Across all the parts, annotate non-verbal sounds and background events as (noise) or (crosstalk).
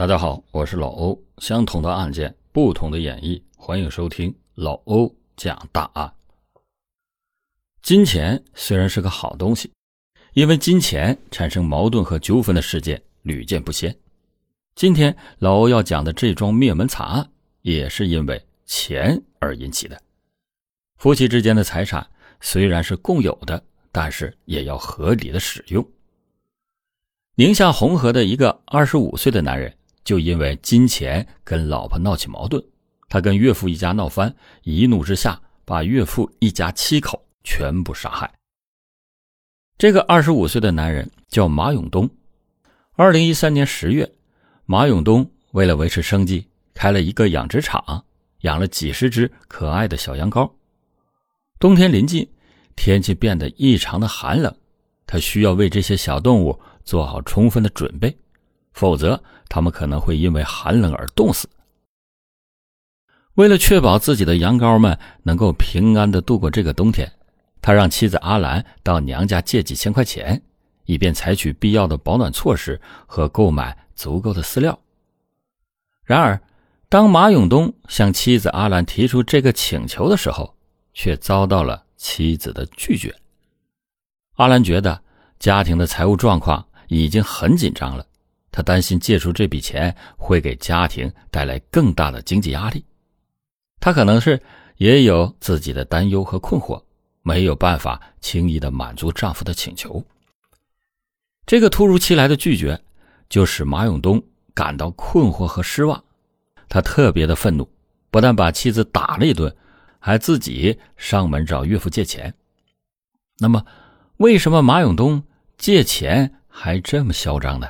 大家好，我是老欧。相同的案件，不同的演绎，欢迎收听老欧讲大案。金钱虽然是个好东西，因为金钱产生矛盾和纠纷的事件屡见不鲜。今天老欧要讲的这桩灭门惨案，也是因为钱而引起的。夫妻之间的财产虽然是共有的，但是也要合理的使用。宁夏红河的一个二十五岁的男人。就因为金钱跟老婆闹起矛盾，他跟岳父一家闹翻，一怒之下把岳父一家七口全部杀害。这个二十五岁的男人叫马永东。二零一三年十月，马永东为了维持生计，开了一个养殖场，养了几十只可爱的小羊羔。冬天临近，天气变得异常的寒冷，他需要为这些小动物做好充分的准备。否则，他们可能会因为寒冷而冻死。为了确保自己的羊羔们能够平安的度过这个冬天，他让妻子阿兰到娘家借几千块钱，以便采取必要的保暖措施和购买足够的饲料。然而，当马永东向妻子阿兰提出这个请求的时候，却遭到了妻子的拒绝。阿兰觉得家庭的财务状况已经很紧张了。他担心借出这笔钱会给家庭带来更大的经济压力，他可能是也有自己的担忧和困惑，没有办法轻易的满足丈夫的请求。这个突如其来的拒绝，就使马永东感到困惑和失望，他特别的愤怒，不但把妻子打了一顿，还自己上门找岳父借钱。那么，为什么马永东借钱还这么嚣张呢？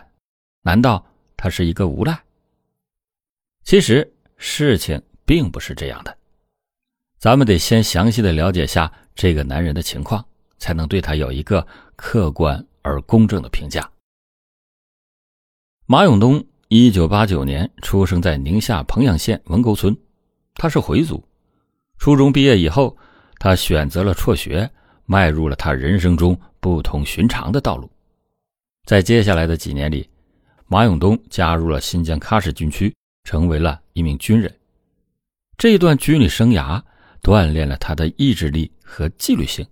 难道他是一个无赖？其实事情并不是这样的，咱们得先详细的了解下这个男人的情况，才能对他有一个客观而公正的评价。马永东，一九八九年出生在宁夏彭阳县文沟村，他是回族。初中毕业以后，他选择了辍学，迈入了他人生中不同寻常的道路。在接下来的几年里，马永东加入了新疆喀什军区，成为了一名军人。这段军旅生涯锻炼了他的意志力和纪律性，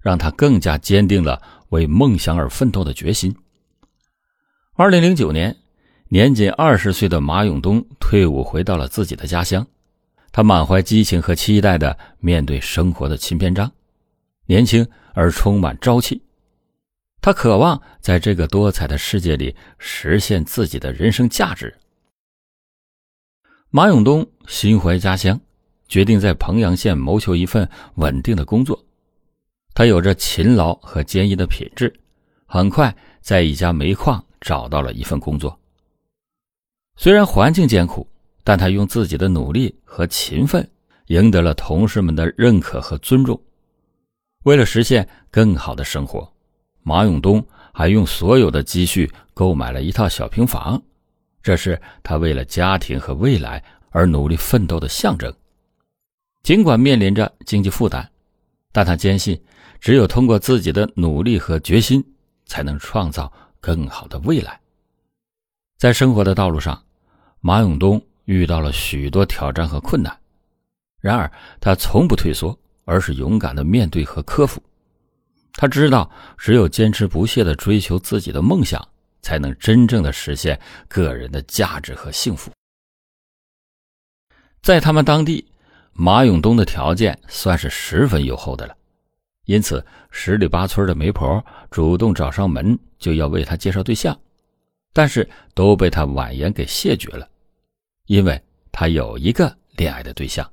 让他更加坚定了为梦想而奋斗的决心。二零零九年，年仅二十岁的马永东退伍回到了自己的家乡，他满怀激情和期待的面对生活的新篇章，年轻而充满朝气。他渴望在这个多彩的世界里实现自己的人生价值。马永东心怀家乡，决定在彭阳县谋求一份稳定的工作。他有着勤劳和坚毅的品质，很快在一家煤矿找到了一份工作。虽然环境艰苦，但他用自己的努力和勤奋赢得了同事们的认可和尊重。为了实现更好的生活。马永东还用所有的积蓄购买了一套小平房，这是他为了家庭和未来而努力奋斗的象征。尽管面临着经济负担，但他坚信，只有通过自己的努力和决心，才能创造更好的未来。在生活的道路上，马永东遇到了许多挑战和困难，然而他从不退缩，而是勇敢的面对和克服。他知道，只有坚持不懈的追求自己的梦想，才能真正的实现个人的价值和幸福。在他们当地，马永东的条件算是十分优厚的了，因此十里八村的媒婆主动找上门，就要为他介绍对象，但是都被他婉言给谢绝了，因为他有一个恋爱的对象，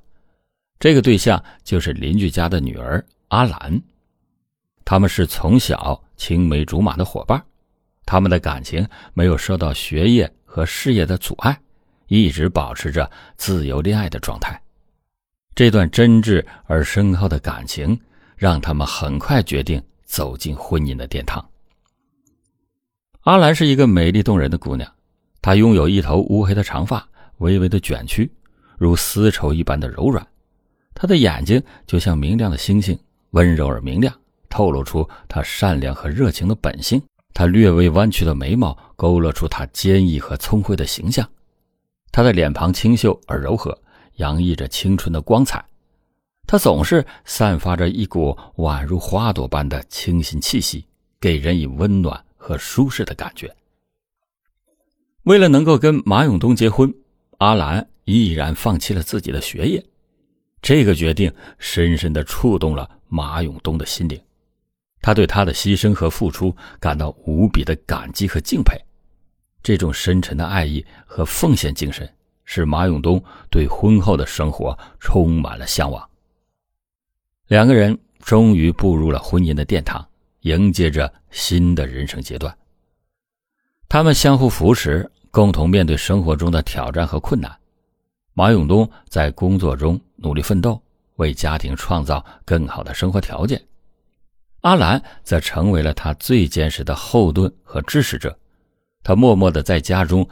这个对象就是邻居家的女儿阿兰。他们是从小青梅竹马的伙伴，他们的感情没有受到学业和事业的阻碍，一直保持着自由恋爱的状态。这段真挚而深厚的感情，让他们很快决定走进婚姻的殿堂。阿兰是一个美丽动人的姑娘，她拥有一头乌黑的长发，微微的卷曲，如丝绸一般的柔软。她的眼睛就像明亮的星星，温柔而明亮。透露出他善良和热情的本性，他略微弯曲的眉毛勾勒出他坚毅和聪慧的形象，他的脸庞清秀而柔和，洋溢着青春的光彩。他总是散发着一股宛如花朵般的清新气息，给人以温暖和舒适的感觉。为了能够跟马永东结婚，阿兰毅然放弃了自己的学业。这个决定深深的触动了马永东的心灵，他对他的牺牲和付出感到无比的感激和敬佩。这种深沉的爱意和奉献精神，使马永东对婚后的生活充满了向往。两个人终于步入了婚姻的殿堂，迎接着新的人生阶段。他们相互扶持，共同面对生活中的挑战和困难。马永东在工作中努力奋斗，为家庭创造更好的生活条件；阿兰则成为了他最坚实的后盾和支持者。他默默的在家中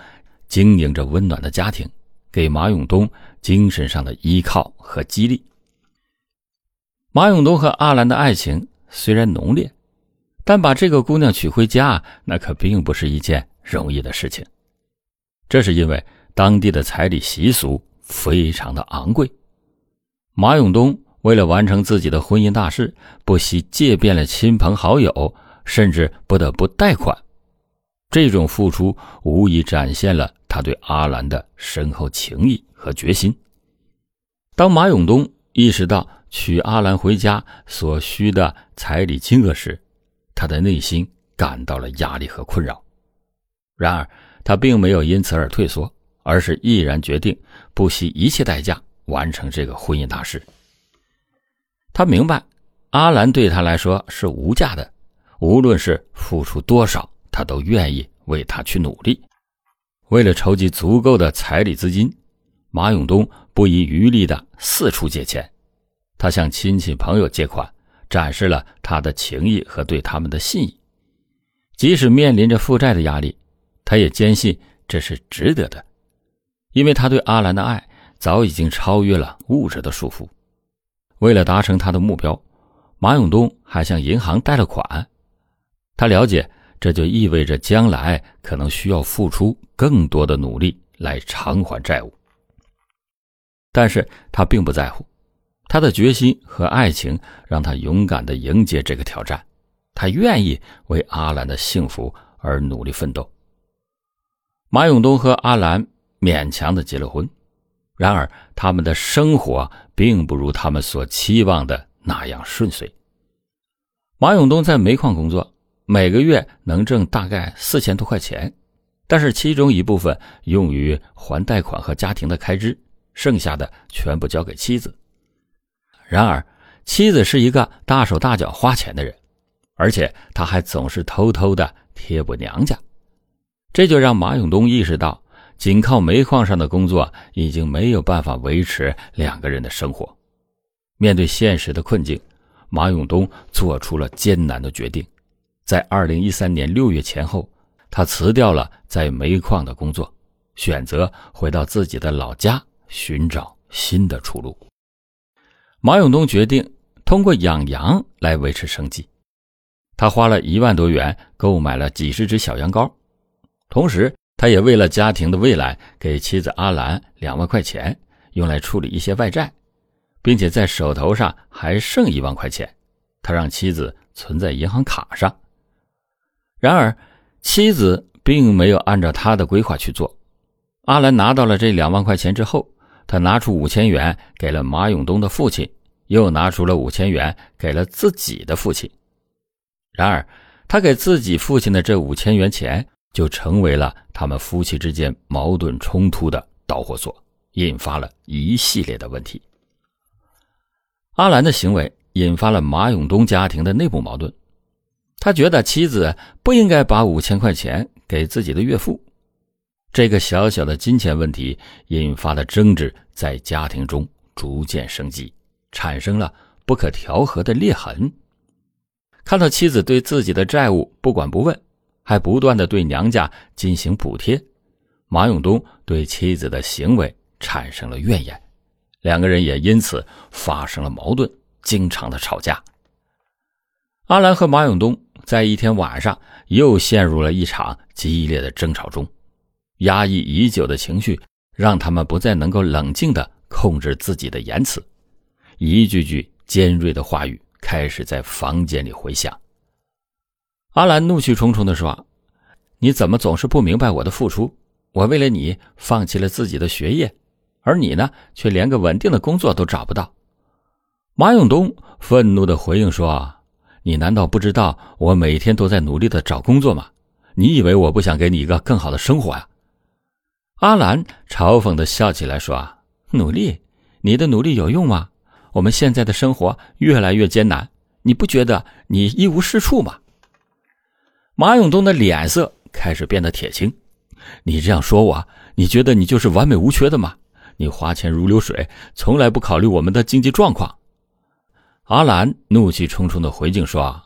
经营着温暖的家庭，给马永东精神上的依靠和激励。马永东和阿兰的爱情虽然浓烈，但把这个姑娘娶回家，那可并不是一件容易的事情。这是因为当地的彩礼习俗非常的昂贵，马永东为了完成自己的婚姻大事，不惜借遍了亲朋好友，甚至不得不贷款。这种付出无疑展现了他对阿兰的深厚情谊和决心。当马永东意识到娶阿兰回家所需的彩礼金额时，他的内心感到了压力和困扰。然而，他并没有因此而退缩，而是毅然决定不惜一切代价完成这个婚姻大事。他明白，阿兰对他来说是无价的，无论是付出多少，他都愿意为他去努力。为了筹集足够的彩礼资金，马永东不遗余力的四处借钱。他向亲戚朋友借款，展示了他的情谊和对他们的信义。即使面临着负债的压力，他也坚信这是值得的，因为他对阿兰的爱早已经超越了物质的束缚。为了达成他的目标，马永东还向银行贷了款。他了解，这就意味着将来可能需要付出更多的努力来偿还债务。但是他并不在乎。他的决心和爱情让他勇敢的迎接这个挑战，他愿意为阿兰的幸福而努力奋斗。马永东和阿兰勉强的结了婚，然而他们的生活并不如他们所期望的那样顺遂。马永东在煤矿工作，每个月能挣大概四千多块钱，但是其中一部分用于还贷款和家庭的开支，剩下的全部交给妻子。然而，妻子是一个大手大脚花钱的人，而且他还总是偷偷的贴补娘家，这就让马永东意识到，仅靠煤矿上的工作已经没有办法维持两个人的生活。面对现实的困境，马永东做出了艰难的决定，在二零一三年六月前后，他辞掉了在煤矿的工作，选择回到自己的老家寻找新的出路。马永东决定通过养羊来维持生计。他花了一万多元购买了几十只小羊羔，同时他也为了家庭的未来给妻子阿兰两万块钱，用来处理一些外债，并且在手头上还剩一万块钱，他让妻子存在银行卡上。然而，妻子并没有按照他的规划去做。阿兰拿到了这两万块钱之后。他拿出五千元给了马永东的父亲，又拿出了五千元给了自己的父亲。然而，他给自己父亲的这五千元钱，就成为了他们夫妻之间矛盾冲突的导火索，引发了一系列的问题。阿兰的行为引发了马永东家庭的内部矛盾，他觉得妻子不应该把五千块钱给自己的岳父。这个小小的金钱问题引发的争执在家庭中逐渐升级，产生了不可调和的裂痕。看到妻子对自己的债务不管不问，还不断的对娘家进行补贴，马永东对妻子的行为产生了怨言，两个人也因此发生了矛盾，经常的吵架。阿兰和马永东在一天晚上又陷入了一场激烈的争吵中。压抑已久的情绪让他们不再能够冷静的控制自己的言辞，一句句尖锐的话语开始在房间里回响。阿兰怒气冲冲的说：“你怎么总是不明白我的付出？我为了你放弃了自己的学业，而你呢，却连个稳定的工作都找不到。”马永东愤怒的回应说：“你难道不知道我每天都在努力的找工作吗？你以为我不想给你一个更好的生活呀？”阿兰嘲讽的笑起来说：“努力？你的努力有用吗？我们现在的生活越来越艰难，你不觉得你一无是处吗？”马永东的脸色开始变得铁青。你这样说我，你觉得你就是完美无缺的吗？你花钱如流水，从来不考虑我们的经济状况。阿兰怒气冲冲的回敬说：“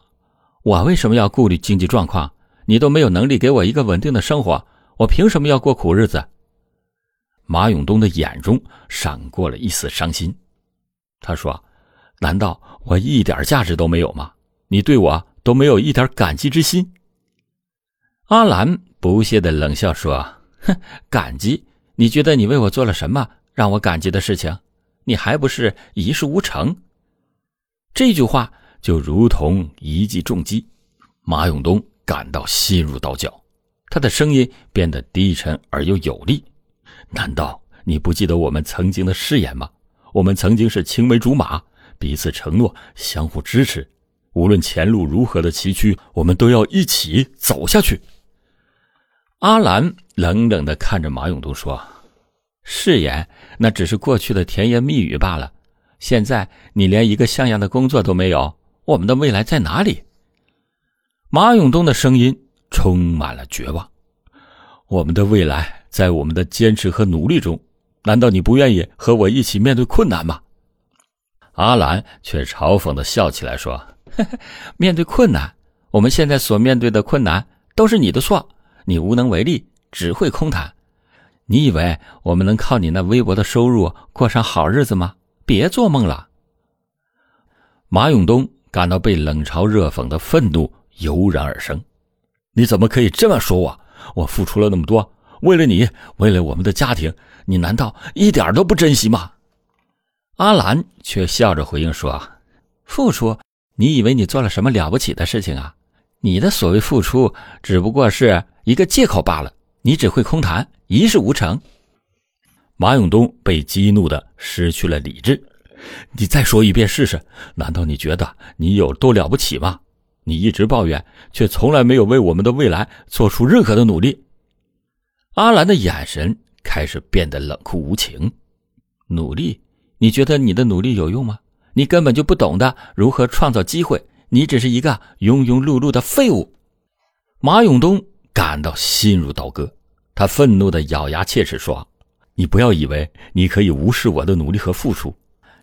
我为什么要顾虑经济状况？你都没有能力给我一个稳定的生活，我凭什么要过苦日子？”马永东的眼中闪过了一丝伤心。他说：“难道我一点价值都没有吗？你对我都没有一点感激之心？”阿兰不屑的冷笑说：“哼，感激？你觉得你为我做了什么让我感激的事情？你还不是一事无成？”这句话就如同一记重击，马永东感到心如刀绞，他的声音变得低沉而又有力。难道你不记得我们曾经的誓言吗？我们曾经是青梅竹马，彼此承诺，相互支持，无论前路如何的崎岖，我们都要一起走下去。阿兰冷冷的看着马永东说：“誓言那只是过去的甜言蜜语罢了。现在你连一个像样的工作都没有，我们的未来在哪里？”马永东的声音充满了绝望：“我们的未来在我们的坚持和努力中。难道你不愿意和我一起面对困难吗？”阿兰却嘲讽的笑起来说：“呵 (laughs) 呵面对困难，我们现在所面对的困难都是你的错。”你无能为力，只会空谈。你以为我们能靠你那微薄的收入过上好日子吗？别做梦了！马永东感到被冷嘲热讽的愤怒油然而生。你怎么可以这么说我？我付出了那么多，为了你，为了我们的家庭，你难道一点都不珍惜吗？阿兰却笑着回应说：“付出？你以为你做了什么了不起的事情啊？你的所谓付出，只不过是……”一个借口罢了，你只会空谈，一事无成。马永东被激怒的失去了理智。你再说一遍试试？难道你觉得你有多了不起吗？你一直抱怨，却从来没有为我们的未来做出任何的努力。阿兰的眼神开始变得冷酷无情。努力？你觉得你的努力有用吗？你根本就不懂得如何创造机会，你只是一个庸庸碌碌的废物。马永东。感到心如刀割，他愤怒的咬牙切齿说：“你不要以为你可以无视我的努力和付出，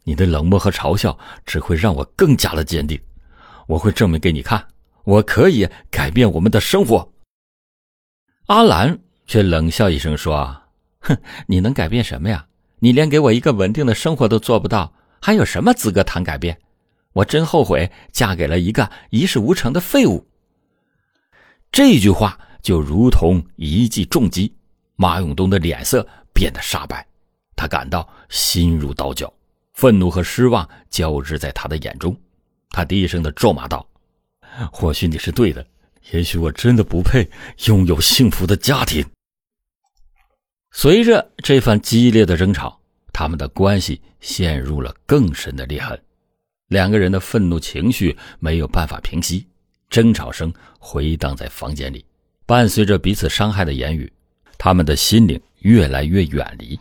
你的冷漠和嘲笑只会让我更加的坚定。我会证明给你看，我可以改变我们的生活。”阿兰却冷笑一声说：“哼，你能改变什么呀？你连给我一个稳定的生活都做不到，还有什么资格谈改变？我真后悔嫁给了一个一事无成的废物。”这句话。就如同一记重击，马永东的脸色变得煞白，他感到心如刀绞，愤怒和失望交织在他的眼中。他低声的咒骂道：“或许你是对的，也许我真的不配拥有幸福的家庭。”随着这番激烈的争吵，他们的关系陷入了更深的裂痕。两个人的愤怒情绪没有办法平息，争吵声回荡在房间里。伴随着彼此伤害的言语，他们的心灵越来越远离。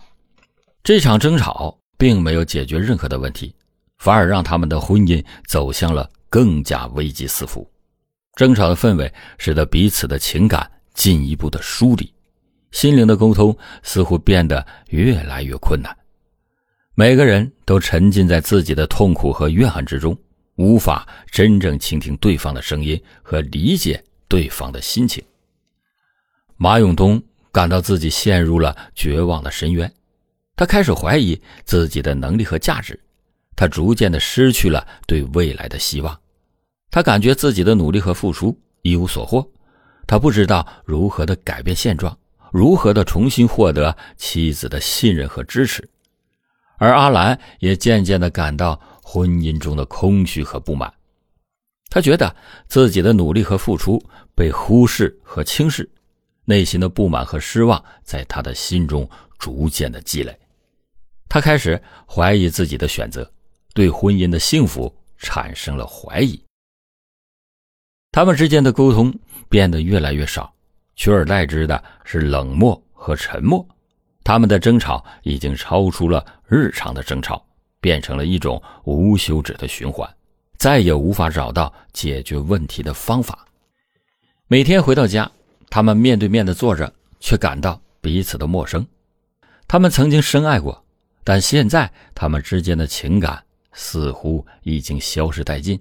这场争吵并没有解决任何的问题，反而让他们的婚姻走向了更加危机四伏。争吵的氛围使得彼此的情感进一步的疏离，心灵的沟通似乎变得越来越困难。每个人都沉浸在自己的痛苦和怨恨之中，无法真正倾听对方的声音和理解对方的心情。马永东感到自己陷入了绝望的深渊，他开始怀疑自己的能力和价值，他逐渐的失去了对未来的希望，他感觉自己的努力和付出一无所获，他不知道如何的改变现状，如何的重新获得妻子的信任和支持，而阿兰也渐渐的感到婚姻中的空虚和不满。他觉得自己的努力和付出被忽视和轻视，内心的不满和失望在他的心中逐渐的积累。他开始怀疑自己的选择，对婚姻的幸福产生了怀疑。他们之间的沟通变得越来越少，取而代之的是冷漠和沉默。他们的争吵已经超出了日常的争吵，变成了一种无休止的循环。再也无法找到解决问题的方法。每天回到家，他们面对面的坐着，却感到彼此的陌生。他们曾经深爱过，但现在他们之间的情感似乎已经消失殆尽。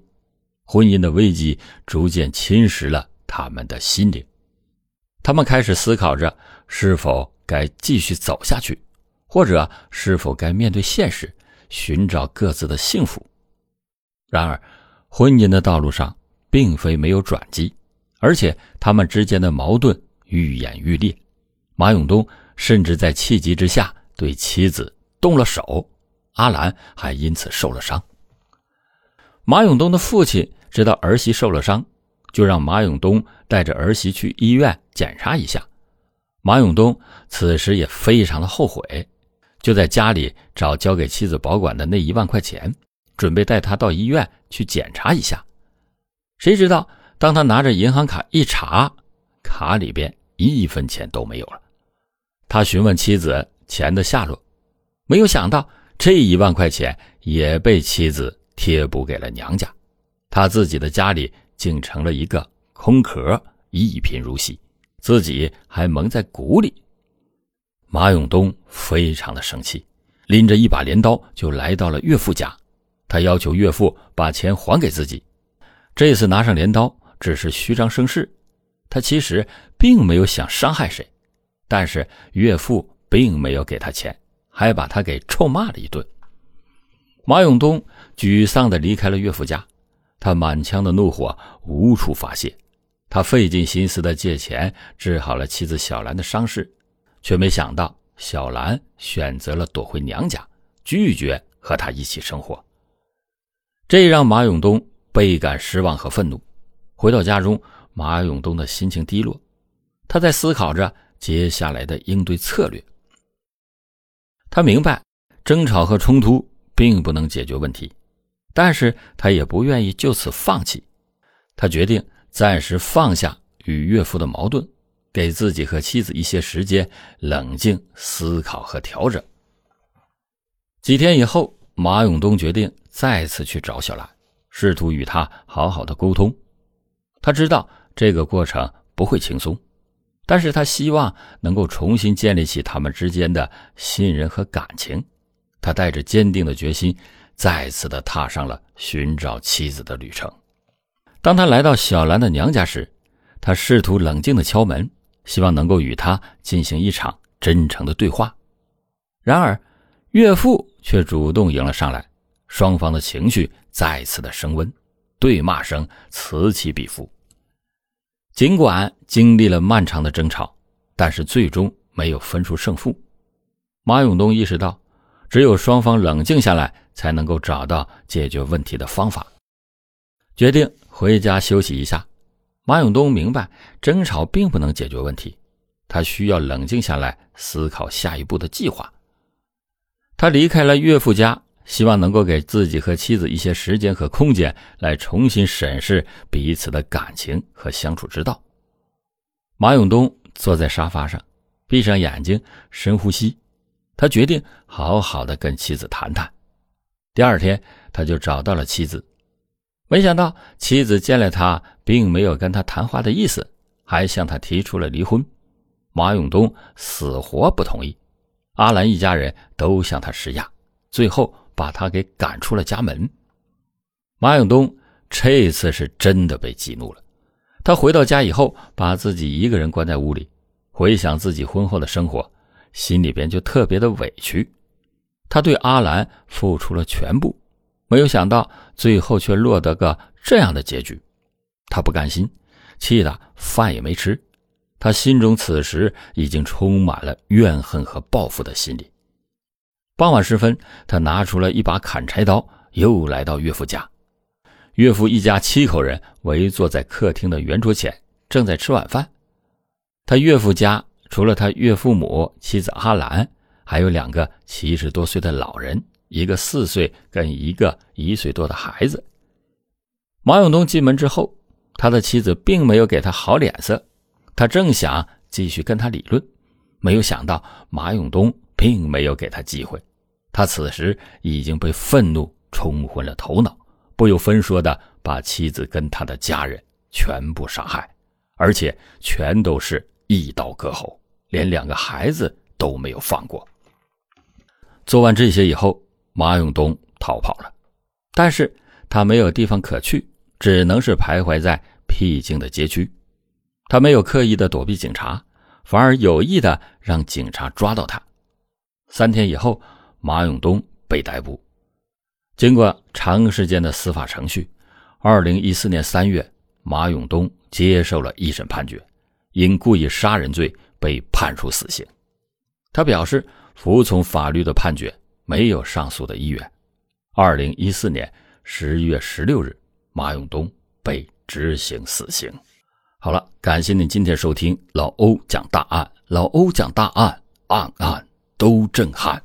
婚姻的危机逐渐侵蚀了他们的心灵。他们开始思考着是否该继续走下去，或者是否该面对现实，寻找各自的幸福。然而，婚姻的道路上并非没有转机，而且他们之间的矛盾愈演愈烈。马永东甚至在气急之下对妻子动了手，阿兰还因此受了伤。马永东的父亲知道儿媳受了伤，就让马永东带着儿媳去医院检查一下。马永东此时也非常的后悔，就在家里找交给妻子保管的那一万块钱。准备带她到医院去检查一下，谁知道当他拿着银行卡一查，卡里边一分钱都没有了。他询问妻子钱的下落，没有想到这一万块钱也被妻子贴补给了娘家，他自己的家里竟成了一个空壳，一贫如洗，自己还蒙在鼓里。马永东非常的生气，拎着一把镰刀就来到了岳父家。他要求岳父把钱还给自己。这次拿上镰刀只是虚张声势，他其实并没有想伤害谁。但是岳父并没有给他钱，还把他给臭骂了一顿。马永东沮丧的离开了岳父家，他满腔的怒火无处发泄。他费尽心思的借钱治好了妻子小兰的伤势，却没想到小兰选择了躲回娘家，拒绝和他一起生活。这让马永东倍感失望和愤怒。回到家中，马永东的心情低落，他在思考着接下来的应对策略。他明白争吵和冲突并不能解决问题，但是他也不愿意就此放弃。他决定暂时放下与岳父的矛盾，给自己和妻子一些时间冷静思考和调整。几天以后，马永东决定。再次去找小兰，试图与她好好的沟通。他知道这个过程不会轻松，但是他希望能够重新建立起他们之间的信任和感情。他带着坚定的决心，再次的踏上了寻找妻子的旅程。当他来到小兰的娘家时，他试图冷静的敲门，希望能够与她进行一场真诚的对话。然而，岳父却主动迎了上来。双方的情绪再次的升温，对骂声此起彼伏。尽管经历了漫长的争吵，但是最终没有分出胜负。马永东意识到，只有双方冷静下来，才能够找到解决问题的方法。决定回家休息一下。马永东明白，争吵并不能解决问题，他需要冷静下来，思考下一步的计划。他离开了岳父家。希望能够给自己和妻子一些时间和空间，来重新审视彼此的感情和相处之道。马永东坐在沙发上，闭上眼睛，深呼吸。他决定好好的跟妻子谈谈。第二天，他就找到了妻子，没想到妻子见了他，并没有跟他谈话的意思，还向他提出了离婚。马永东死活不同意，阿兰一家人都向他施压，最后。把他给赶出了家门。马永东这次是真的被激怒了。他回到家以后，把自己一个人关在屋里，回想自己婚后的生活，心里边就特别的委屈。他对阿兰付出了全部，没有想到最后却落得个这样的结局。他不甘心，气得饭也没吃。他心中此时已经充满了怨恨和报复的心理。傍晚时分，他拿出了一把砍柴刀，又来到岳父家。岳父一家七口人围坐在客厅的圆桌前，正在吃晚饭。他岳父家除了他岳父母、妻子阿兰，还有两个七十多岁的老人，一个四岁跟一个一岁多的孩子。马永东进门之后，他的妻子并没有给他好脸色，他正想继续跟他理论，没有想到马永东并没有给他机会。他此时已经被愤怒冲昏了头脑，不由分说的把妻子跟他的家人全部杀害，而且全都是一刀割喉，连两个孩子都没有放过。做完这些以后，马永东逃跑了，但是他没有地方可去，只能是徘徊在僻静的街区。他没有刻意的躲避警察，反而有意的让警察抓到他。三天以后。马永东被逮捕。经过长时间的司法程序，二零一四年三月，马永东接受了一审判决，因故意杀人罪被判处死刑。他表示服从法律的判决，没有上诉的意愿。二零一四年十一月十六日，马永东被执行死刑。好了，感谢您今天收听老欧讲大案，老欧讲大案，案案都震撼。